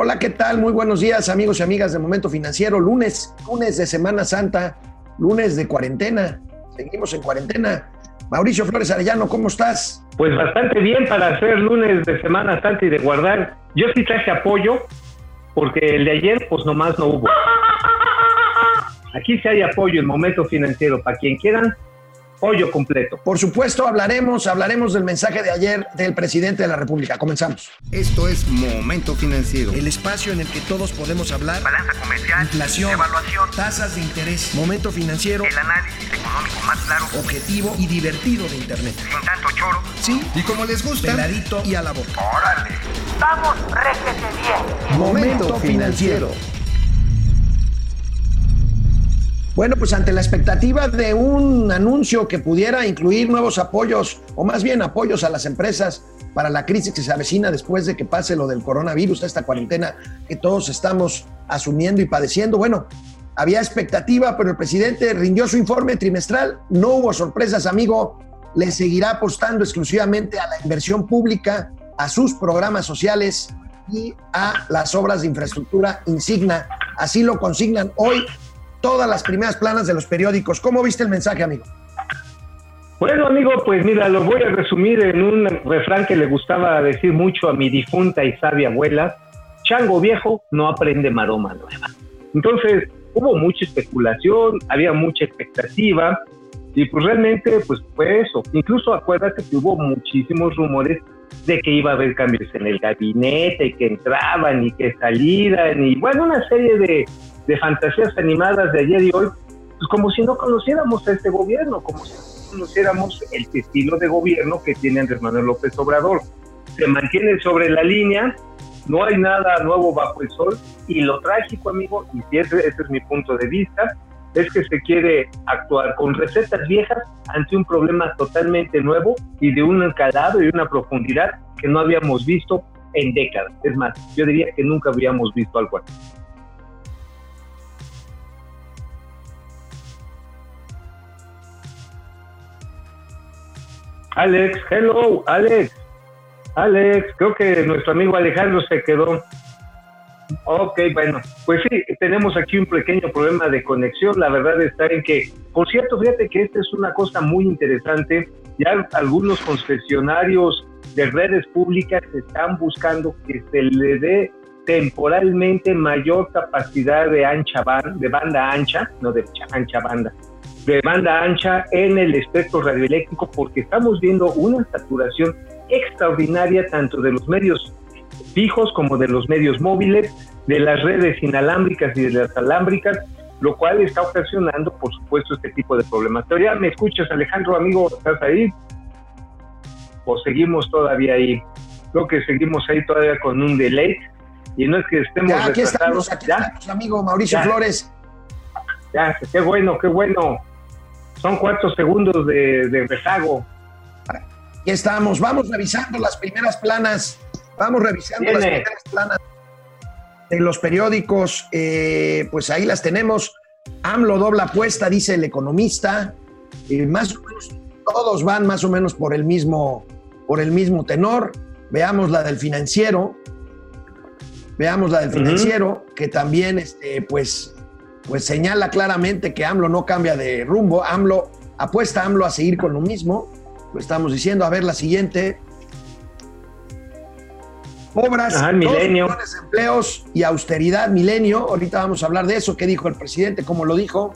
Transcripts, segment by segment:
Hola, ¿qué tal? Muy buenos días, amigos y amigas de Momento Financiero. Lunes, lunes de Semana Santa, lunes de cuarentena. Seguimos en cuarentena. Mauricio Flores Arellano, ¿cómo estás? Pues bastante bien para hacer lunes de Semana Santa y de guardar. Yo sí traje apoyo, porque el de ayer, pues nomás no hubo. Aquí sí hay apoyo en Momento Financiero. Para quien quieran, pollo completo. Por supuesto, hablaremos, hablaremos del mensaje de ayer del presidente de la República. Comenzamos. Esto es Momento Financiero. El espacio en el que todos podemos hablar. Balanza comercial. Inflación. Evaluación. Tasas de interés. Momento Financiero. El análisis económico más claro. Objetivo y divertido de Internet. Sin tanto choro. Sí. Y como les gusta. Peladito y a la boca. Órale. Vamos, réjete bien. Momento Financiero. Bueno, pues ante la expectativa de un anuncio que pudiera incluir nuevos apoyos, o más bien apoyos a las empresas para la crisis que se avecina después de que pase lo del coronavirus, esta cuarentena que todos estamos asumiendo y padeciendo, bueno, había expectativa, pero el presidente rindió su informe trimestral, no hubo sorpresas, amigo, le seguirá apostando exclusivamente a la inversión pública, a sus programas sociales y a las obras de infraestructura insignia. Así lo consignan hoy todas las primeras planas de los periódicos. ¿Cómo viste el mensaje, amigo? Bueno, amigo, pues mira, lo voy a resumir en un refrán que le gustaba decir mucho a mi difunta y sabia abuela. Chango viejo no aprende maroma nueva. Entonces, hubo mucha especulación, había mucha expectativa y pues realmente pues fue eso. Incluso acuérdate que hubo muchísimos rumores de que iba a haber cambios en el gabinete, que entraban y que salieran y bueno, una serie de, de fantasías animadas de ayer y hoy, pues como si no conociéramos este gobierno, como si no conociéramos el estilo de gobierno que tiene Andrés Manuel López Obrador. Se mantiene sobre la línea, no hay nada nuevo bajo el sol y lo trágico, amigo, y ese, ese es mi punto de vista, es que se quiere actuar con recetas viejas ante un problema totalmente nuevo y de un calado y una profundidad que no habíamos visto en décadas. Es más, yo diría que nunca habíamos visto algo así. Alex, hello, Alex. Alex, creo que nuestro amigo Alejandro se quedó. Ok, bueno, pues sí, tenemos aquí un pequeño problema de conexión. La verdad está en que, por cierto, fíjate que esta es una cosa muy interesante. Ya algunos concesionarios de redes públicas están buscando que se le dé temporalmente mayor capacidad de ancha banda, de banda ancha, no de ancha banda, de banda ancha en el espectro radioeléctrico porque estamos viendo una saturación extraordinaria tanto de los medios fijos como de los medios móviles, de las redes inalámbricas y de las alámbricas, lo cual está ocasionando, por supuesto, este tipo de problemas. ¿Todavía me escuchas, Alejandro, amigo? ¿Estás ahí? ¿O seguimos todavía ahí? Creo que seguimos ahí todavía con un delay. Y no es que estemos ya, aquí estamos, aquí estamos, amigo Mauricio Ya. Flores. Ya, qué bueno, qué bueno. Son cuatro segundos de, de rezago. Aquí estamos. Vamos revisando las primeras planas. Vamos revisando las primeras planas de los periódicos. Eh, pues ahí las tenemos. AMLO dobla apuesta, dice el economista. Eh, más o menos, todos van más o menos por el mismo, por el mismo tenor. Veamos la del financiero. Veamos la del financiero, que también este, pues, pues señala claramente que AMLO no cambia de rumbo. AMLO apuesta a AMLO a seguir con lo mismo. Lo estamos diciendo. A ver la siguiente. Obras, Ajá, Milenio. empleos y austeridad, milenio. Ahorita vamos a hablar de eso. ¿Qué dijo el presidente? ¿Cómo lo dijo?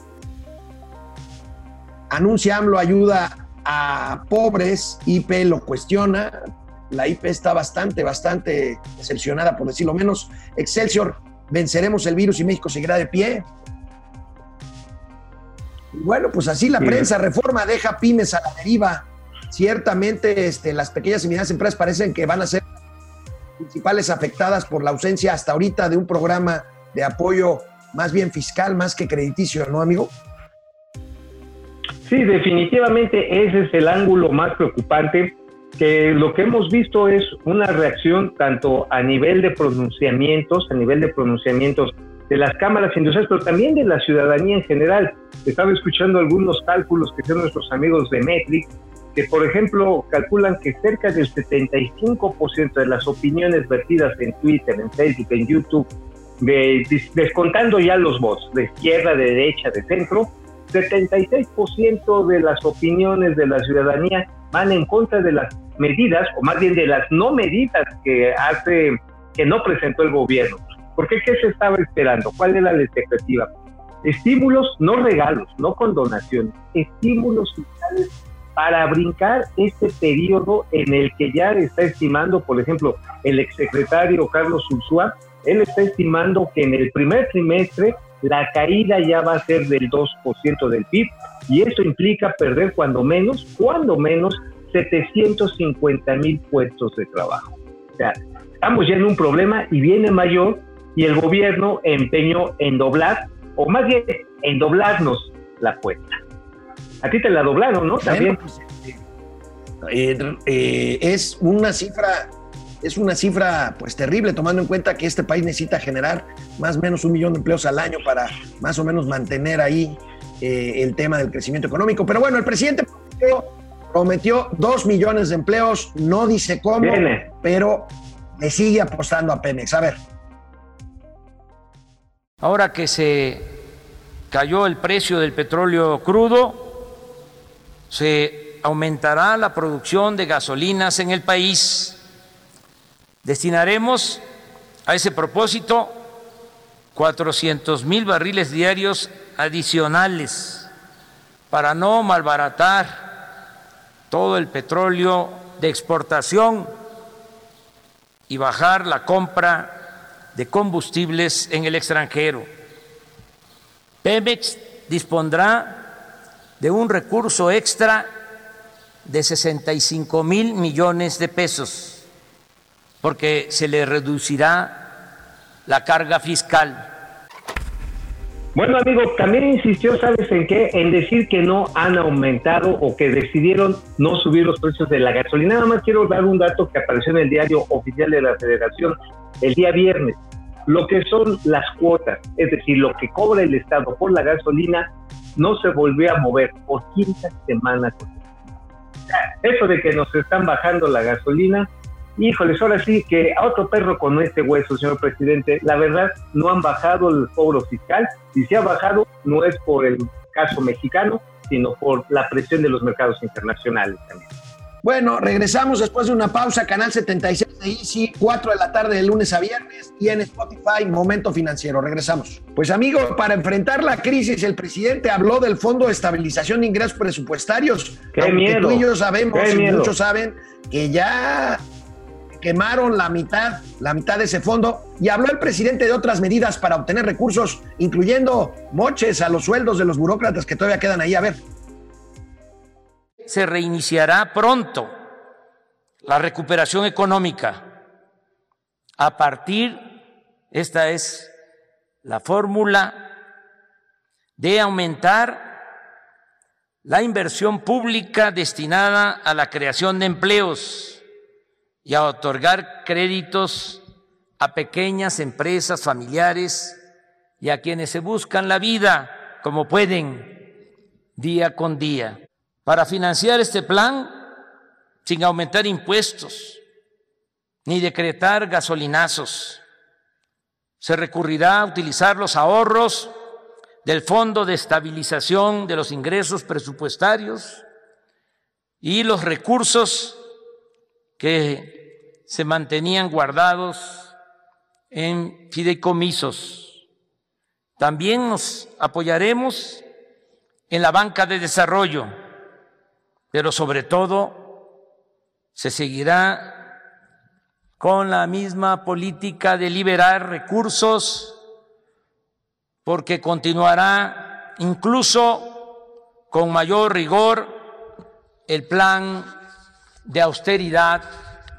Anuncia AMLO ayuda a pobres. IP lo cuestiona. La IP está bastante, bastante decepcionada, por decirlo menos. Excelsior, venceremos el virus y México seguirá de pie. Bueno, pues así la Sí. prensa reforma deja pymes a la deriva. Ciertamente este, las pequeñas y medianas empresas parecen que van a ser principales afectadas por la ausencia hasta ahorita de un programa de apoyo más bien fiscal, más que crediticio, ¿no, amigo? Sí, definitivamente ese es el ángulo más preocupante, que lo que hemos visto es una reacción tanto a nivel de pronunciamientos, a nivel de pronunciamientos de las cámaras industriales, pero también de la ciudadanía en general. Estaba escuchando algunos cálculos que hacen nuestros amigos de Metric que por ejemplo calculan que cerca del 75% de las opiniones vertidas en Twitter, en Facebook, en YouTube, de, descontando ya los votos de izquierda, de derecha, de centro, 76% de las opiniones de la ciudadanía van en contra de las medidas, o más bien de las no medidas que hace, que no presentó el gobierno. ¿Por qué? ¿Qué se estaba esperando? ¿Cuál era la expectativa? Estímulos, no regalos, no condonaciones, estímulos fiscales para brincar este periodo en el que ya está estimando, por ejemplo, el exsecretario Carlos Ursúa, él está estimando que en el primer trimestre la caída ya va a ser del 2% del PIB y eso implica perder cuando menos, cuando menos 750 mil puestos de trabajo. O sea, estamos ya en un problema y viene mayor y el gobierno empeñó en doblar, o más bien en doblarnos la cuenta. A ti te la doblaron, ¿no? También. Pues, eh, eh, es una cifra es una cifra pues terrible tomando en cuenta que este país necesita generar más o menos un millón de empleos al año para más o menos mantener ahí eh, el tema del crecimiento económico. Pero bueno, el presidente prometió, dos millones de empleos, no dice cómo, pero le sigue apostando a Pemex. A ver. Ahora que se cayó el precio del petróleo crudo, se aumentará la producción de gasolinas en el país. Destinaremos a ese propósito 400 mil barriles diarios adicionales para no malbaratar todo el petróleo de exportación y bajar la compra de combustibles en el extranjero. Pemex dispondrá de un recurso extra de 65 mil millones de pesos porque se le reducirá la carga fiscal. Bueno, amigo, también insistió, ¿sabes en qué? En decir que no han aumentado o que decidieron no subir los precios de la gasolina. Nada más quiero dar un dato que apareció en el diario oficial de la Federación el día viernes. Lo que son las cuotas, es decir, lo que cobra el Estado por la gasolina, no se volvió a mover por quinta semana. Eso de que nos están bajando la gasolina, Híjoles, ahora sí que a otro perro con este hueso, señor presidente. La verdad, no han bajado el cobro fiscal. Si se ha bajado, no es por el caso mexicano, sino por la presión de los mercados internacionales también. Bueno, regresamos después de una pausa, Canal 76 de Easy, 4 de la tarde de lunes a viernes y en Spotify, Momento Financiero. Regresamos. Pues amigo, para enfrentar la crisis, el presidente habló del Fondo de Estabilización de Ingresos Presupuestarios. Qué miedo. Tú y yo sabemos, y muchos saben, que ya quemaron la mitad, la mitad de ese fondo y habló el presidente de otras medidas para obtener recursos, incluyendo moches a los sueldos de los burócratas que todavía quedan ahí. A ver. Se reiniciará pronto la recuperación económica. A partir, esta es la fórmula de aumentar la inversión pública destinada a la creación de empleos y a otorgar créditos a pequeñas empresas familiares y a quienes se buscan la vida como pueden día con día. Para financiar este plan, sin aumentar impuestos ni decretar gasolinazos, se recurrirá a utilizar los ahorros del Fondo de Estabilización de los Ingresos Presupuestarios y los recursos que se mantenían guardados en fideicomisos. También nos apoyaremos en la banca de desarrollo, pero sobre todo se seguirá con la misma política de liberar recursos porque continuará incluso con mayor rigor el plan de austeridad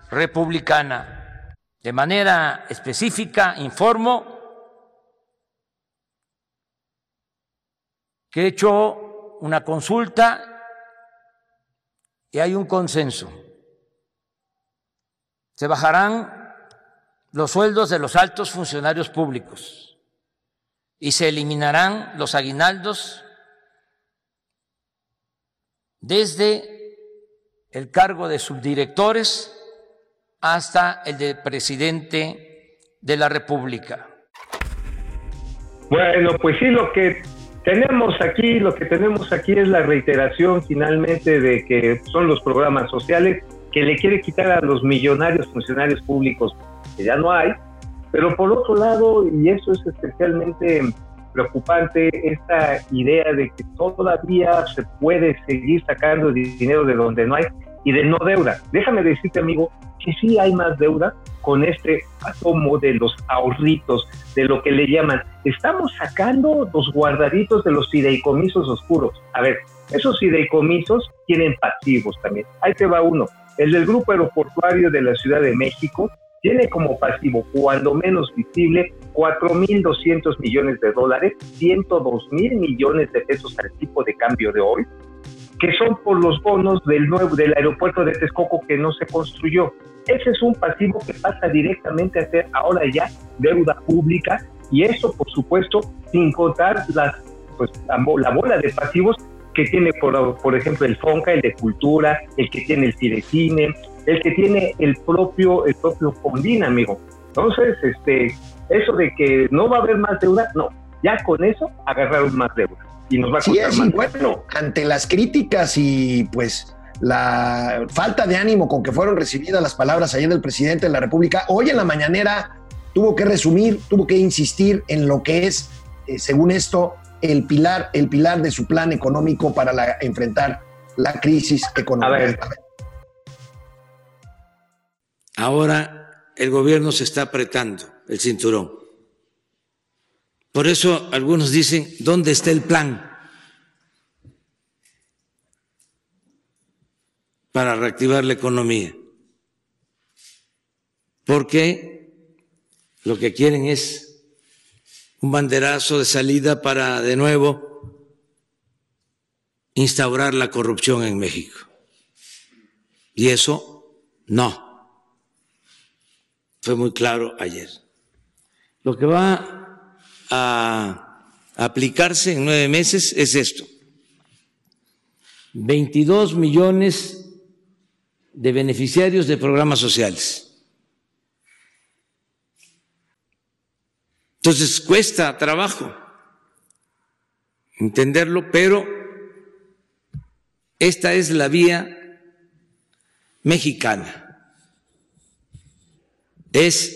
republicana. De manera específica, informo que he hecho una consulta y hay un consenso. Se bajarán los sueldos de los altos funcionarios públicos y se eliminarán los aguinaldos desde el cargo de subdirectores hasta el de presidente de la República. Bueno, pues sí, lo que tenemos aquí, lo que tenemos aquí es la reiteración finalmente de que son los programas sociales que le quiere quitar a los millonarios funcionarios públicos, que ya no hay, pero por otro lado, y eso es especialmente preocupante, esta idea de que todavía se puede seguir sacando dinero de donde no hay y de no deuda. Déjame decirte, amigo, que sí hay más deuda con este atomo de los ahorritos, de lo que le llaman. Estamos sacando los guardaditos de los fideicomisos oscuros. A ver, esos fideicomisos tienen pasivos también. Ahí te va uno. El del Grupo Aeroportuario de la Ciudad de México tiene como pasivo, cuando menos visible, 4.200 millones de dólares, 102 mil millones de pesos al tipo de cambio de hoy, que son por los bonos del nuevo del aeropuerto de Texcoco que no se construyó. Ese es un pasivo que pasa directamente a ser ahora ya deuda pública y eso, por supuesto, sin contar las, pues, la, bola de pasivos que tiene, por, por ejemplo, el FONCA, el de Cultura, el que tiene el Cirecine, el que tiene el propio, el propio Fondina, amigo. Entonces, este, eso de que no va a haber más deuda, no, ya con eso agarraron más deuda. Y nos va a sí, es, más. bueno, ante las críticas y pues la falta de ánimo con que fueron recibidas las palabras ayer del presidente de la República, hoy en la mañanera tuvo que resumir, tuvo que insistir en lo que es, eh, según esto, el pilar, el pilar de su plan económico para la, enfrentar la crisis económica. Ahora el gobierno se está apretando el cinturón. Por eso algunos dicen, ¿dónde está el plan para reactivar la economía? Porque lo que quieren es un banderazo de salida para de nuevo instaurar la corrupción en México. Y eso no. Fue muy claro ayer. Lo que va a aplicarse en nueve meses es esto. 22 millones de beneficiarios de programas sociales. Entonces cuesta trabajo entenderlo, pero esta es la vía mexicana es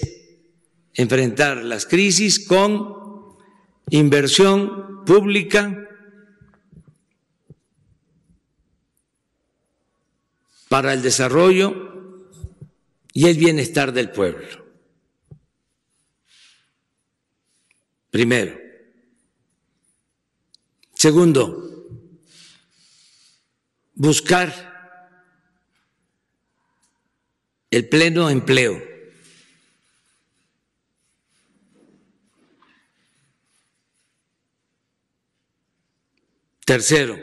enfrentar las crisis con inversión pública para el desarrollo y el bienestar del pueblo. Primero. Segundo, buscar el pleno empleo. Tercero,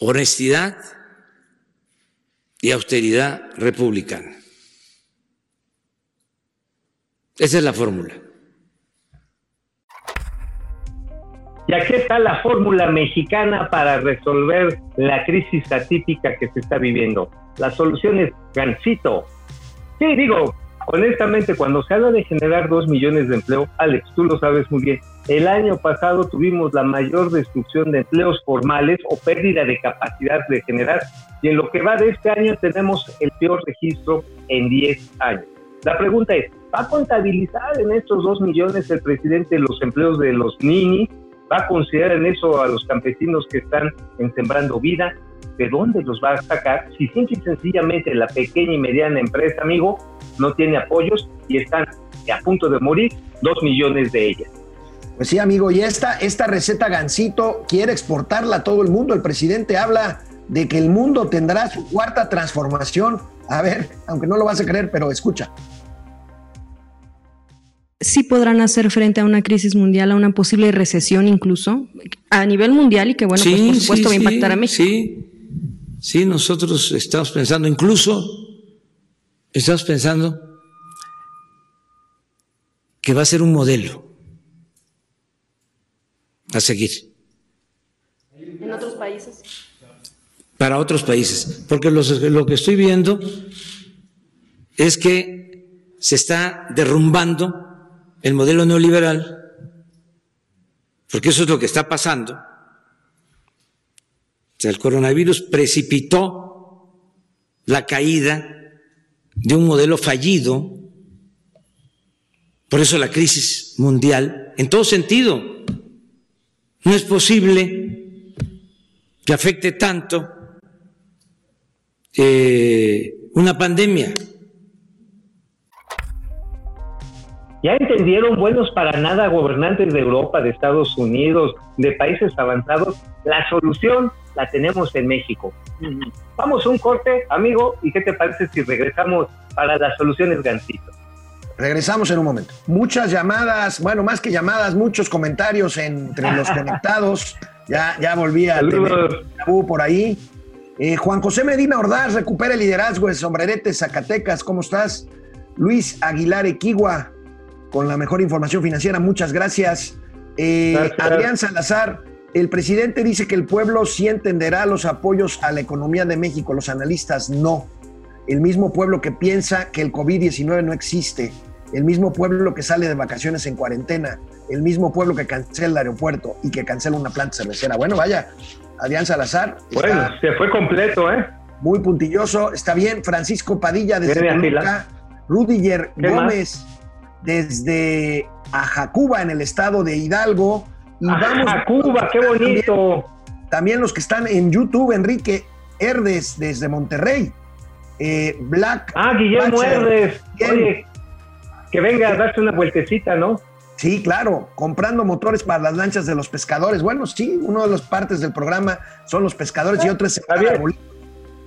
honestidad y austeridad republicana. Esa es la fórmula. Y aquí está la fórmula mexicana para resolver la crisis atípica que se está viviendo. La solución es gancito. Sí, digo, honestamente, cuando se habla de generar dos millones de empleo, Alex, tú lo sabes muy bien, el año pasado tuvimos la mayor destrucción de empleos formales o pérdida de capacidad de generar y en lo que va de este año tenemos el peor registro en 10 años. La pregunta es, ¿va a contabilizar en estos 2 millones el presidente los empleos de los ninis? ¿Va a considerar en eso a los campesinos que están Sembrando Vida? ¿De dónde los va a sacar? Si simple y sencillamente la pequeña y mediana empresa, amigo, no tiene apoyos y están a punto de morir 2 millones de ellas. Pues sí, amigo, y esta, esta receta Gancito quiere exportarla a todo el mundo. El presidente habla de que el mundo tendrá su cuarta transformación. A ver, aunque no lo vas a creer, pero escucha. Sí podrán hacer frente a una crisis mundial, a una posible recesión incluso, a nivel mundial y que, bueno, pues por supuesto va a impactar a México. Sí, sí, nosotros estamos pensando, incluso estamos pensando que va a ser un modelo a seguir. ¿En otros países? para otros países, porque lo que estoy viendo es que se está derrumbando el modelo neoliberal, porque eso es lo que está pasando. O sea, el coronavirus precipitó la caída de un modelo fallido, por eso la crisis mundial, en todo sentido, no es posible que afecte tanto eh, una pandemia. Ya entendieron, buenos para nada, gobernantes de Europa, de Estados Unidos, de países avanzados, la solución la tenemos en México. Vamos a un corte, amigo, ¿y qué te parece si regresamos para las soluciones Gancito? Regresamos en un momento. Muchas llamadas, bueno, más que llamadas, muchos comentarios entre los conectados. Ya, ya volví a tener por ahí. Eh, Juan José Medina Ordaz recupera el liderazgo de Sombrerete Zacatecas. ¿Cómo estás? Luis Aguilar Equigua, con la mejor información financiera. Muchas gracias. Eh, Adrián Salazar, el presidente dice que el pueblo sí entenderá los apoyos a la economía de México, los analistas no. El mismo pueblo que piensa que el COVID-19 no existe, el mismo pueblo que sale de vacaciones en cuarentena, el mismo pueblo que cancela el aeropuerto y que cancela una planta cervecera. Bueno, vaya, Adrián Salazar. Bueno, se fue completo, ¿eh? Muy puntilloso, está bien. Francisco Padilla desde Toluca, Rudiger Gómez desde Ajacuba, en el estado de Hidalgo. Y Ajacuba, qué bonito. También, los que están en YouTube, Enrique Herdes desde Monterrey. Eh, Black. Ah, Guillermo Herdes. que venga a darse una vueltecita, ¿no? Sí, claro, comprando motores para las lanchas de los pescadores. Bueno, sí, una de las partes del programa son los pescadores y otras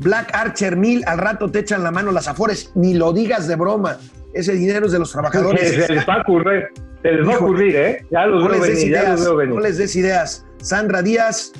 Black Archer Mil, al rato te echan la mano las afores, ni lo digas de broma. Ese dinero es de los trabajadores. Se les va a ocurrir, se les va a ocurrir, ¿eh? Ya los, veo venir, ya los veo venir. No les des ideas. Sandra Díaz,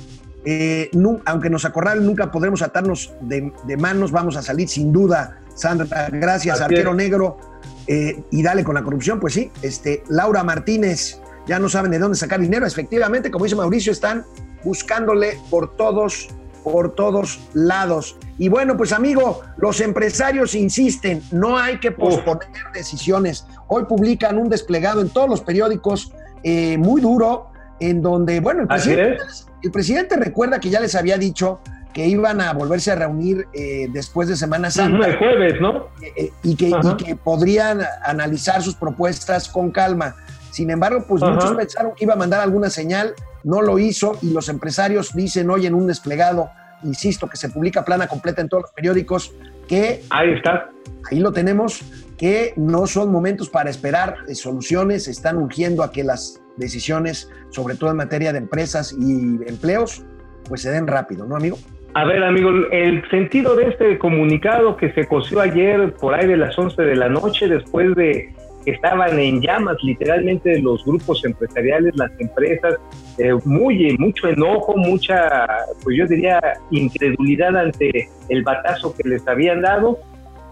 eh, aunque nos acorralen, nunca podremos atarnos de, manos, vamos a salir sin duda. Sandra, gracias, arquero negro. Eh, y dale con la corrupción, pues sí. Este, Laura Martínez, ya no saben de dónde sacar dinero. Efectivamente, como dice Mauricio, están buscándole por todos por todos lados. Y bueno, pues amigo, los empresarios insisten, no hay que posponer decisiones. Hoy publican un desplegado en todos los periódicos eh, muy duro, en donde, bueno, el presidente, recuerda que ya les había dicho que iban a volverse a reunir eh, después de Semana Santa. El jueves, ¿no? Eh, y, que, que, podrían analizar sus propuestas con calma. Sin embargo, pues muchos pensaron que iba a mandar alguna señal no lo hizo y los empresarios dicen hoy en un desplegado, insisto, que se publica plana completa en todos los periódicos, que... Ahí está. Ahí lo tenemos, que no son momentos para esperar eh, soluciones, están urgiendo a que las decisiones, sobre todo en materia de empresas y empleos, pues se den rápido, ¿no, amigo? A ver, amigo, el sentido de este comunicado que se coció ayer por ahí de las 11 de la noche, después de estaban en llamas literalmente los grupos empresariales, las empresas, eh, muy, mucho enojo, mucha, pues yo diría, incredulidad ante el batazo que les habían dado.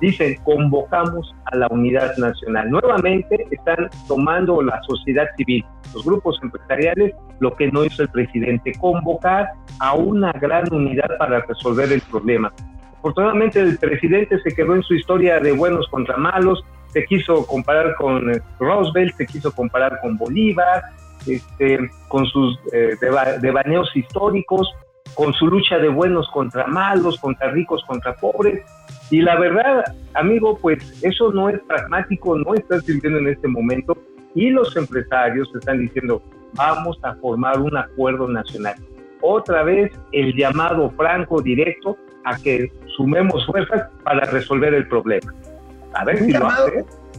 Dicen, convocamos a la unidad nacional. Nuevamente están tomando la sociedad civil, los grupos empresariales, lo que no hizo el presidente, convocar a una gran unidad para resolver el problema. Afortunadamente el presidente se quedó en su historia de buenos contra malos, se quiso comparar con eh, Roosevelt, se quiso comparar con Bolívar, este, con sus eh, devaneos históricos, con su lucha de buenos contra malos, contra ricos contra pobres. Y la verdad, amigo, pues eso no es pragmático, no está sirviendo en este momento. Y los empresarios están diciendo, vamos a formar un acuerdo nacional. Otra vez el llamado franco directo a que sumemos fuerzas para resolver el problema un, llamado,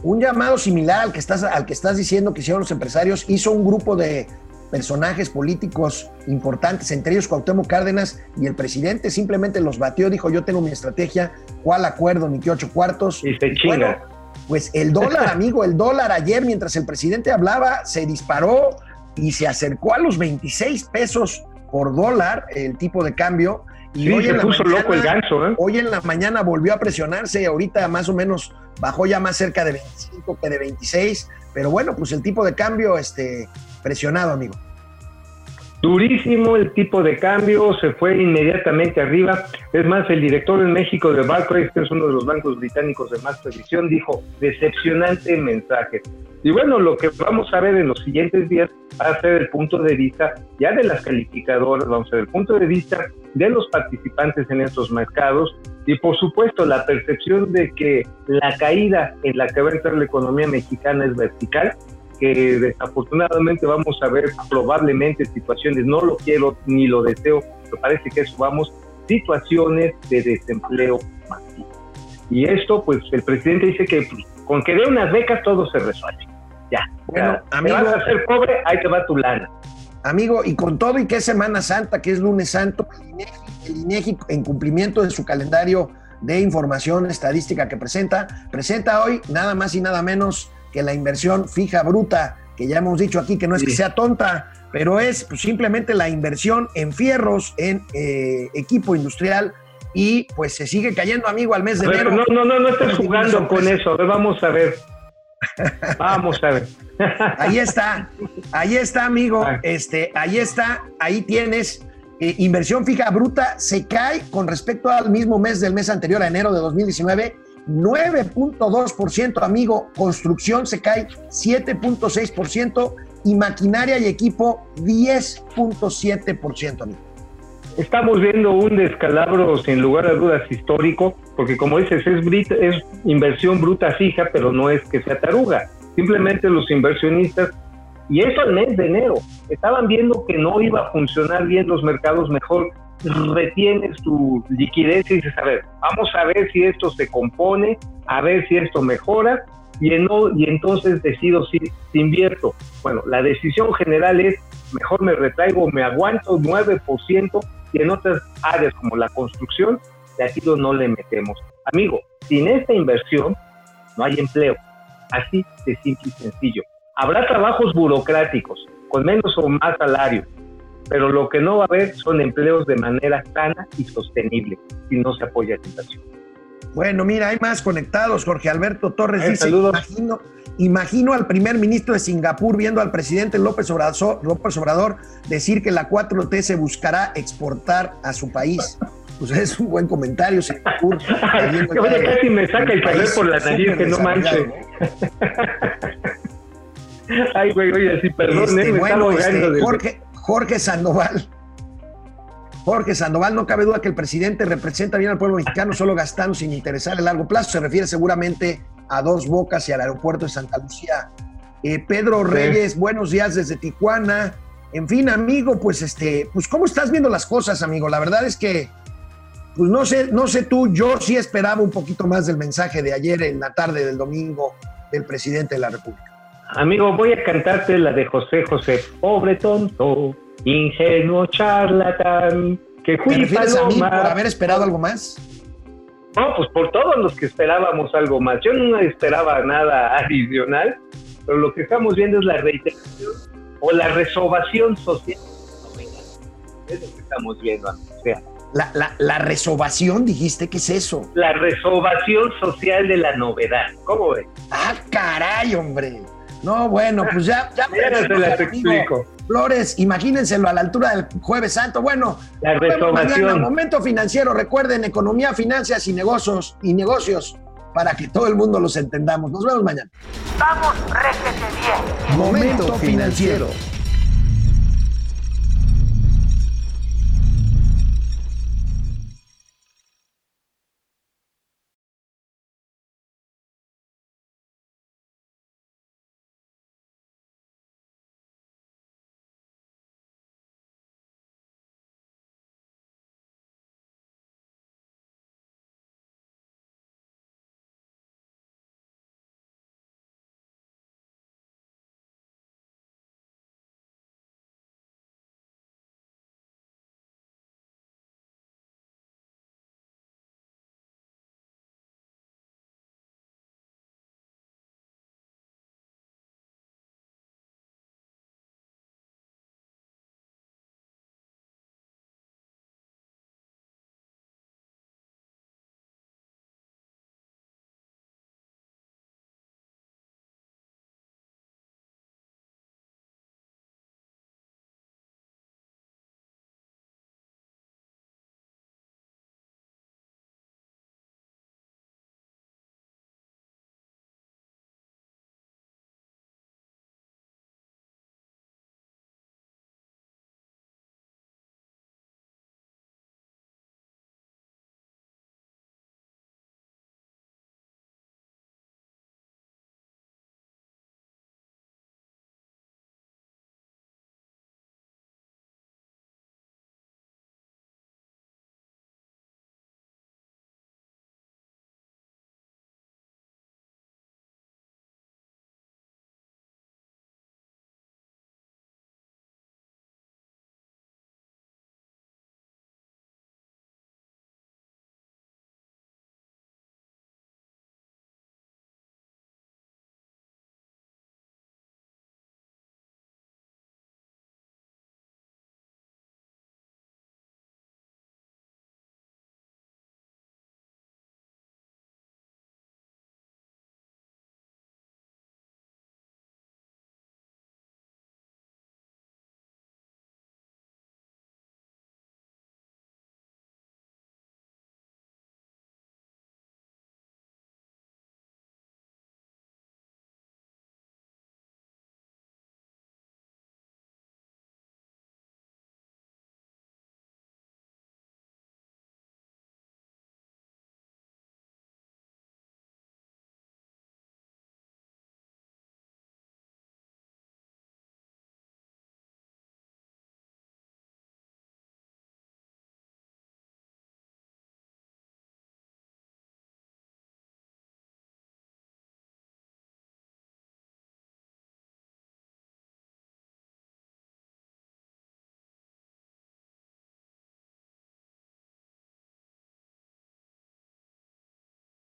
un llamado similar al que, estás, al que estás diciendo que hicieron los empresarios, hizo un grupo de personajes políticos importantes, entre ellos Cuauhtémoc Cárdenas y el presidente simplemente los batió, dijo yo tengo mi estrategia, cuál acuerdo, ni qué ocho cuartos. Y se chinga. pues el dólar, amigo, el dólar ayer mientras el presidente hablaba se disparó y se acercó a los 26 pesos por dólar el tipo de cambio y hoy en la mañana, loco el ganso, ¿eh? Hoy en la mañana volvió a presionarse, ahorita más o menos bajó ya más cerca de 25 que de 26, pero bueno, pues el tipo de cambio este, presionado, amigo. Durísimo el tipo de cambio, se fue inmediatamente arriba. Es más, el director en México de Barclays, que es uno de los bancos británicos de más previsión, dijo, decepcionante mensaje. Y bueno, lo que vamos a ver en los siguientes días va a ser el punto de vista ya de las calificadoras, vamos a ver el punto de vista de los participantes en estos mercados y por supuesto la percepción de que la caída en la que va a entrar la economía mexicana es vertical que desafortunadamente vamos a ver probablemente situaciones, no lo quiero ni lo deseo, pero parece que eso vamos, situaciones de desempleo masivo. Y esto, pues el presidente dice que pues, con que dé unas becas todo se resuelve. Ya. Bueno, amigo, vas a ser pobre, ahí te va tu lana. Amigo, y con todo y que es Semana Santa, que es lunes santo, el INEGI, en cumplimiento de su calendario de información estadística que presenta, presenta hoy nada más y nada menos que la inversión fija bruta, que ya hemos dicho aquí que no es que sea tonta, pero es pues, simplemente la inversión en fierros, en eh, equipo industrial, y pues se sigue cayendo, amigo, al mes de enero. No, no, no, no estés jugando con eso, vamos a ver. Vamos a ver. ahí está, ahí está, amigo. Ah. Este, ahí está, ahí tienes. Eh, inversión fija bruta se cae con respecto al mismo mes del mes anterior, a enero de 2019, 9.2%, amigo. Construcción se cae 7.6% y maquinaria y equipo 10.7%, amigo. Estamos viendo un descalabro sin lugar a dudas histórico, porque como dices, es, es inversión bruta fija, pero no es que sea taruga. Simplemente los inversionistas, y eso al mes de enero, estaban viendo que no iba a funcionar bien los mercados mejor retienes tu liquidez y dices, a ver, vamos a ver si esto se compone, a ver si esto mejora y, y entonces decido si, invierto. Bueno, la decisión general es, mejor me retraigo, me aguanto 9% y en otras áreas como la construcción, de aquí no le metemos. Amigo, sin esta inversión no hay empleo. Así de simple y sencillo. Habrá trabajos burocráticos con menos o más salario, pero lo que no va a haber son empleos de manera sana y sostenible si no se apoya la inversión. Bueno, mira, hay más conectados. Jorge Alberto Torres eh, dice, imagino, imagino al primer ministro de Singapur viendo al presidente López Obrador, López Obrador decir que la 4T se buscará exportar a su país. Pues es un buen comentario, Singapur. Oye, casi me saca el cabello por la nariz, que no manche. Ay, güey, oye, sí, perdón, este, eh, me bueno, este, Jorge, Jorge Sandoval. Jorge Sandoval, no cabe duda que el presidente representa bien al pueblo mexicano, solo gastando sin interesar a largo plazo. Se refiere seguramente a Dos Bocas y al aeropuerto de Santa Lucía. Eh, Pedro Reyes, buenos días desde Tijuana. En fin, amigo, pues este, pues ¿cómo estás viendo las cosas, amigo? La verdad es que, pues no sé, no sé tú, yo sí esperaba un poquito más del mensaje de ayer en la tarde del domingo del presidente de la República. Amigo, voy a cantarte la de José José. Pobre tonto, ingenuo charlatán, que fui ¿Te refieres a mí por haber esperado algo más? No, pues por todos los que esperábamos algo más. Yo no esperaba nada adicional, pero lo que estamos viendo es la reiteración o la resobación social. Es lo que estamos viendo. O sea, la, la, la, resobación, dijiste, ¿qué es eso? La resobación social de la novedad. ¿Cómo ves? Ah, caray, hombre. No, bueno, pues ya, ya explico. Flores, imagínenselo a la altura del Jueves Santo. Bueno, la mañana, momento financiero. Recuerden, economía, finanzas y negocios y negocios para que todo el mundo los entendamos. Nos vemos mañana. Vamos, réjete bien. Momento financiero.